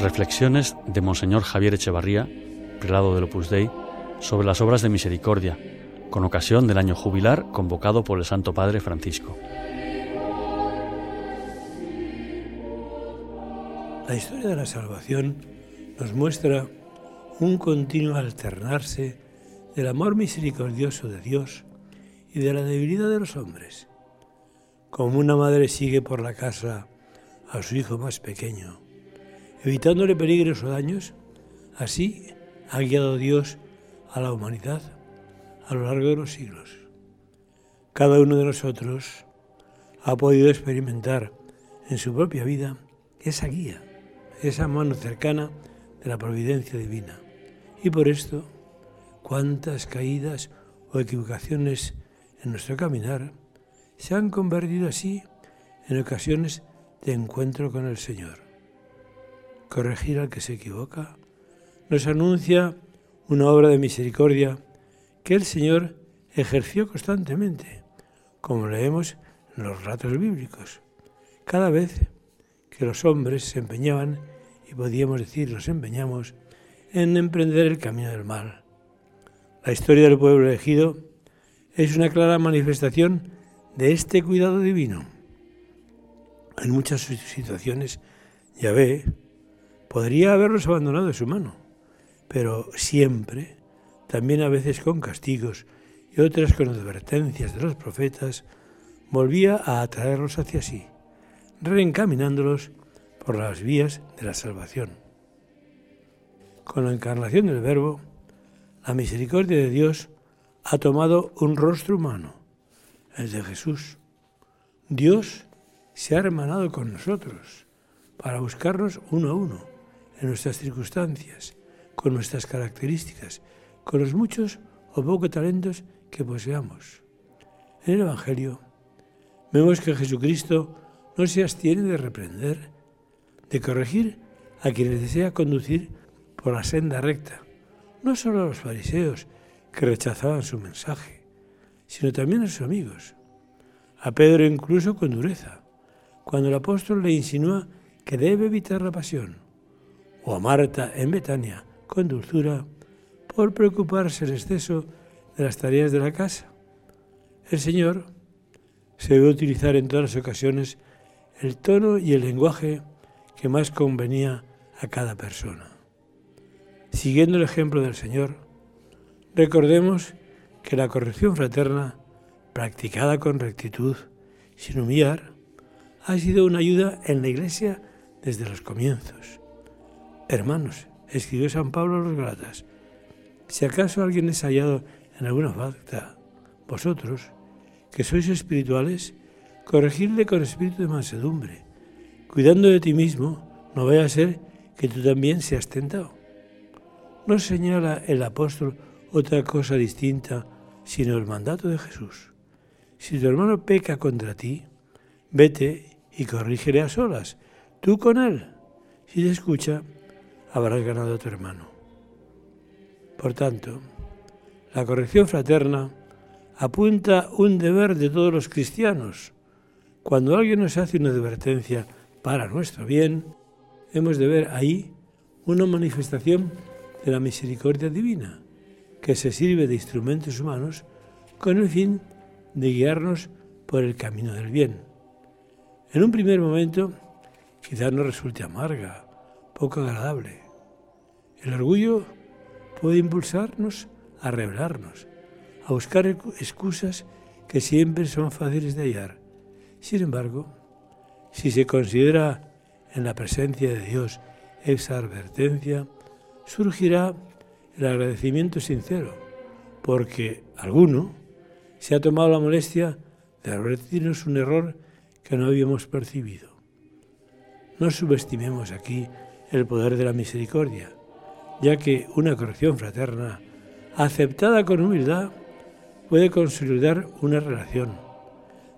Reflexiones de Monseñor Javier Echevarría, prelado del Opus Dei, sobre las obras de misericordia, con ocasión del año jubilar convocado por el Santo Padre Francisco. La historia de la salvación nos muestra un continuo alternarse del amor misericordioso de Dios y de la debilidad de los hombres. Como una madre sigue por la casa a su hijo más pequeño, evitándole peligros o daños, así ha guiado Dios a la humanidad a lo largo de los siglos. Cada uno de nosotros ha podido experimentar en su propia vida esa guía, esa mano cercana de la providencia divina. Y por esto, cuántas caídas o equivocaciones en nuestro caminar se han convertido así en ocasiones de encuentro con el Señor. Corregir al que se equivoca nos anuncia una obra de misericordia que el Señor ejerció constantemente, como leemos en los relatos bíblicos. Cada vez que los hombres se empeñaban, y podíamos decir nos empeñamos, en emprender el camino del mal. La historia del pueblo elegido es una clara manifestación de este cuidado divino. En muchas situaciones, Yahvé podría haberlos abandonado de su mano, pero siempre también a veces con castigos y otras con advertencias de los profetas, volvía a atraerlos hacia sí, reencaminándolos por las vías de la salvación. Con la encarnación del Verbo, la misericordia de Dios ha tomado un rostro humano, el de Jesús. Dios se ha hermanado con nosotros para buscarnos uno a uno en nuestras circunstancias, con nuestras características con los muchos o pocos talentos que poseamos. En el Evangelio vemos que Jesucristo no se abstiene de reprender, de corregir a quienes desea conducir por la senda recta, no solo a los fariseos que rechazaban su mensaje, sino también a sus amigos, a Pedro incluso con dureza, cuando el apóstol le insinúa que debe evitar la pasión, o a Marta en Betania con dulzura por preocuparse en exceso de las tareas de la casa. El Señor se debe utilizar en todas las ocasiones el tono y el lenguaje que más convenía a cada persona. Siguiendo el ejemplo del Señor, recordemos que la corrección fraterna, practicada con rectitud, sin humillar, ha sido una ayuda en la Iglesia desde los comienzos. Hermanos, escribió San Pablo a los Galatas, si acaso alguien es hallado en alguna falta, vosotros, que sois espirituales, corregidle con espíritu de mansedumbre, cuidando de ti mismo, no vaya a ser que tú también seas tentado. No señala el apóstol otra cosa distinta, sino el mandato de Jesús. Si tu hermano peca contra ti, vete y corrígele a solas, tú con él. Si te escucha, habrás ganado a tu hermano. Por tanto, la corrección fraterna apunta un deber de todos los cristianos. Cuando alguien nos hace una advertencia para nuestro bien, hemos de ver ahí una manifestación de la misericordia divina, que se sirve de instrumentos humanos con el fin de guiarnos por el camino del bien. En un primer momento, quizás nos resulte amarga, poco agradable. El orgullo puede impulsarnos a rebelarnos, a buscar excusas que siempre son fáciles de hallar. Sin embargo, si se considera en la presencia de Dios esa advertencia, surgirá el agradecimiento sincero, porque alguno se ha tomado la molestia de advertirnos un error que no habíamos percibido. No subestimemos aquí el poder de la misericordia, ya que una corrección fraterna, aceptada con humildad, puede consolidar una relación,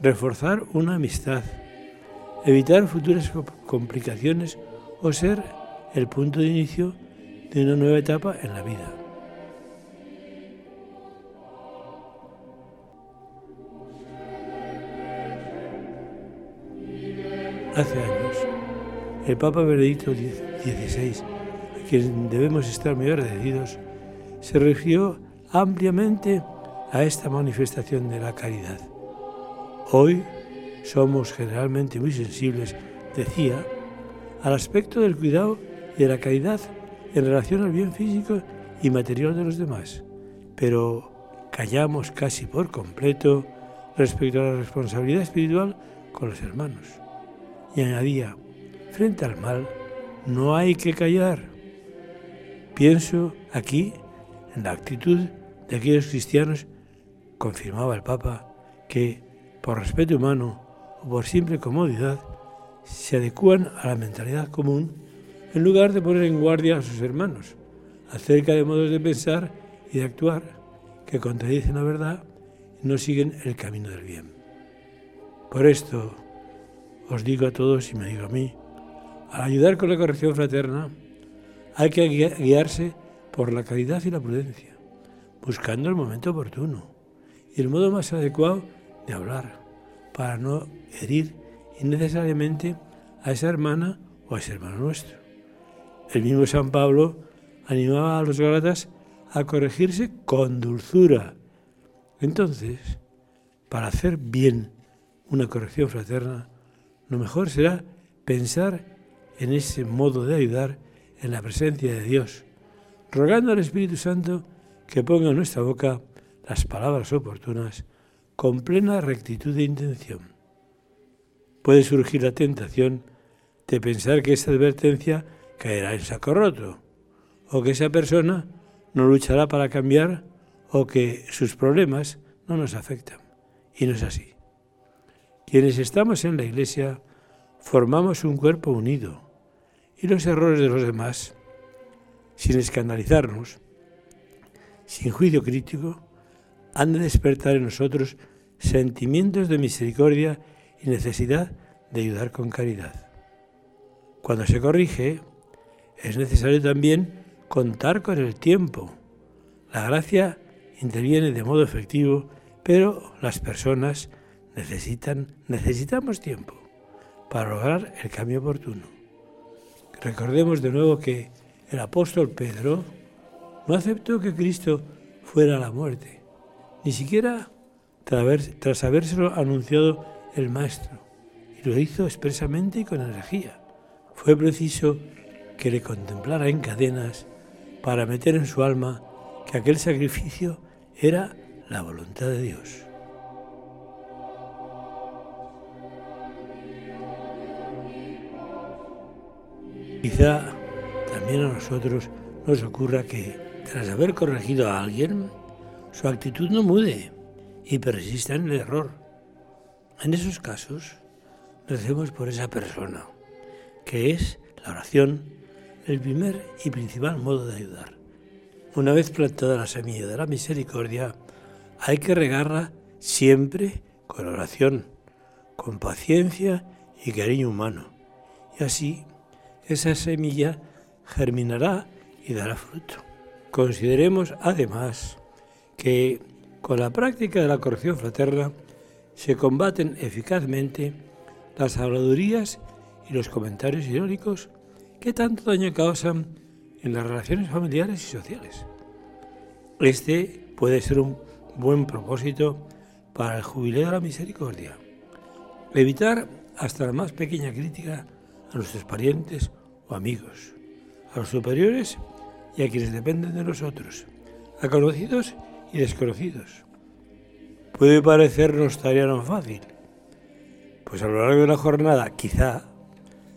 reforzar una amistad, evitar futuras complicaciones o ser el punto de inicio de una nueva etapa en la vida. Hace años, el Papa Benedicto XVI XVI, a quien debemos estar muy agradecidos, se refirió ampliamente a esta manifestación de la caridad. Hoy somos generalmente muy sensibles, decía, al aspecto del cuidado y de la caridad en relación al bien físico y material de los demás, pero callamos casi por completo respecto a la responsabilidad espiritual con los hermanos. Y añadía, frente al mal, no hay que callar. Pienso aquí en la actitud de aquellos cristianos, confirmaba el Papa, que por respeto humano o por simple comodidad se adecúan a la mentalidad común en lugar de poner en guardia a sus hermanos acerca de modos de pensar y de actuar que contradicen la verdad y no siguen el camino del bien. Por esto os digo a todos y me digo a mí, al ayudar con la corrección fraterna hay que guiarse por la caridad y la prudencia, buscando el momento oportuno y el modo más adecuado de hablar, para no herir innecesariamente a esa hermana o a ese hermano nuestro. El mismo San Pablo animaba a los Galatas a corregirse con dulzura. Entonces, para hacer bien una corrección fraterna, lo mejor será pensar en ese modo de ayudar en la presencia de Dios, rogando al Espíritu Santo que ponga en nuestra boca las palabras oportunas con plena rectitud de intención. Puede surgir la tentación de pensar que esta advertencia caerá en saco roto, o que esa persona no luchará para cambiar, o que sus problemas no nos afectan. Y no es así. Quienes estamos en la Iglesia formamos un cuerpo unido y los errores de los demás, sin escandalizarnos, sin juicio crítico, han de despertar en nosotros sentimientos de misericordia y necesidad de ayudar con caridad. Cuando se corrige, es necesario también contar con el tiempo. La gracia interviene de modo efectivo, pero las personas necesitan, necesitamos tiempo para lograr el cambio oportuno. Recordemos de nuevo que el apóstol Pedro no aceptó que Cristo fuera a la muerte, ni siquiera tras habérselo anunciado el Maestro, y lo hizo expresamente y con energía. Fue preciso que le contemplara en cadenas para meter en su alma que aquel sacrificio era la voluntad de Dios. Quizá también a nosotros nos ocurra que tras haber corregido a alguien, su actitud no mude y persista en el error. En esos casos, recemos por esa persona, que es la oración el primer y principal modo de ayudar. Una vez plantada la semilla de la misericordia, hay que regarla siempre con oración, con paciencia y cariño humano. Y así esa semilla germinará y dará fruto. Consideremos además que con la práctica de la corrección fraterna se combaten eficazmente las habladurías y los comentarios irónicos que tanto daño causan en las relaciones familiares y sociales. Este puede ser un buen propósito para el jubileo de la misericordia. Evitar hasta la más pequeña crítica a nuestros parientes o amigos, a los superiores y a quienes dependen de nosotros, a conocidos y desconocidos. Puede parecernos tarea no fácil, pues a lo largo de la jornada quizá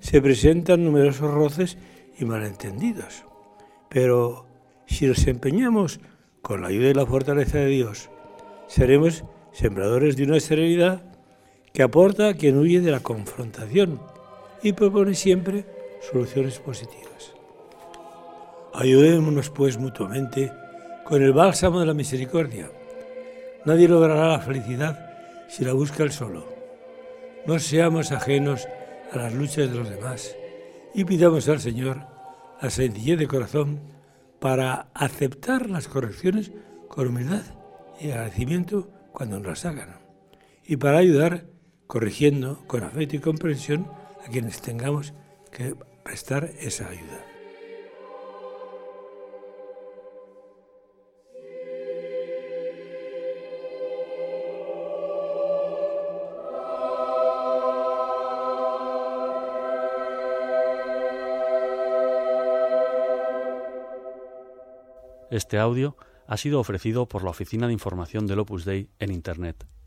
se presentan numerosos roces y malentendidos. Pero si nos empeñamos con la ayuda y la fortaleza de Dios, seremos sembradores de una serenidad que aporta a quien huye de la confrontación y propone siempre soluciones positivas. Ayudémonos pues mutuamente con el bálsamo de la misericordia. Nadie logrará la felicidad si la busca el solo. No seamos ajenos a las luchas de los demás y pidamos al Señor la sencillez de corazón para aceptar las correcciones con humildad y agradecimiento cuando nos las hagan y para ayudar corrigiendo con afecto y comprensión a quienes tengamos que prestar esa ayuda. Este audio ha sido ofrecido por la Oficina de Información del Opus Dei en Internet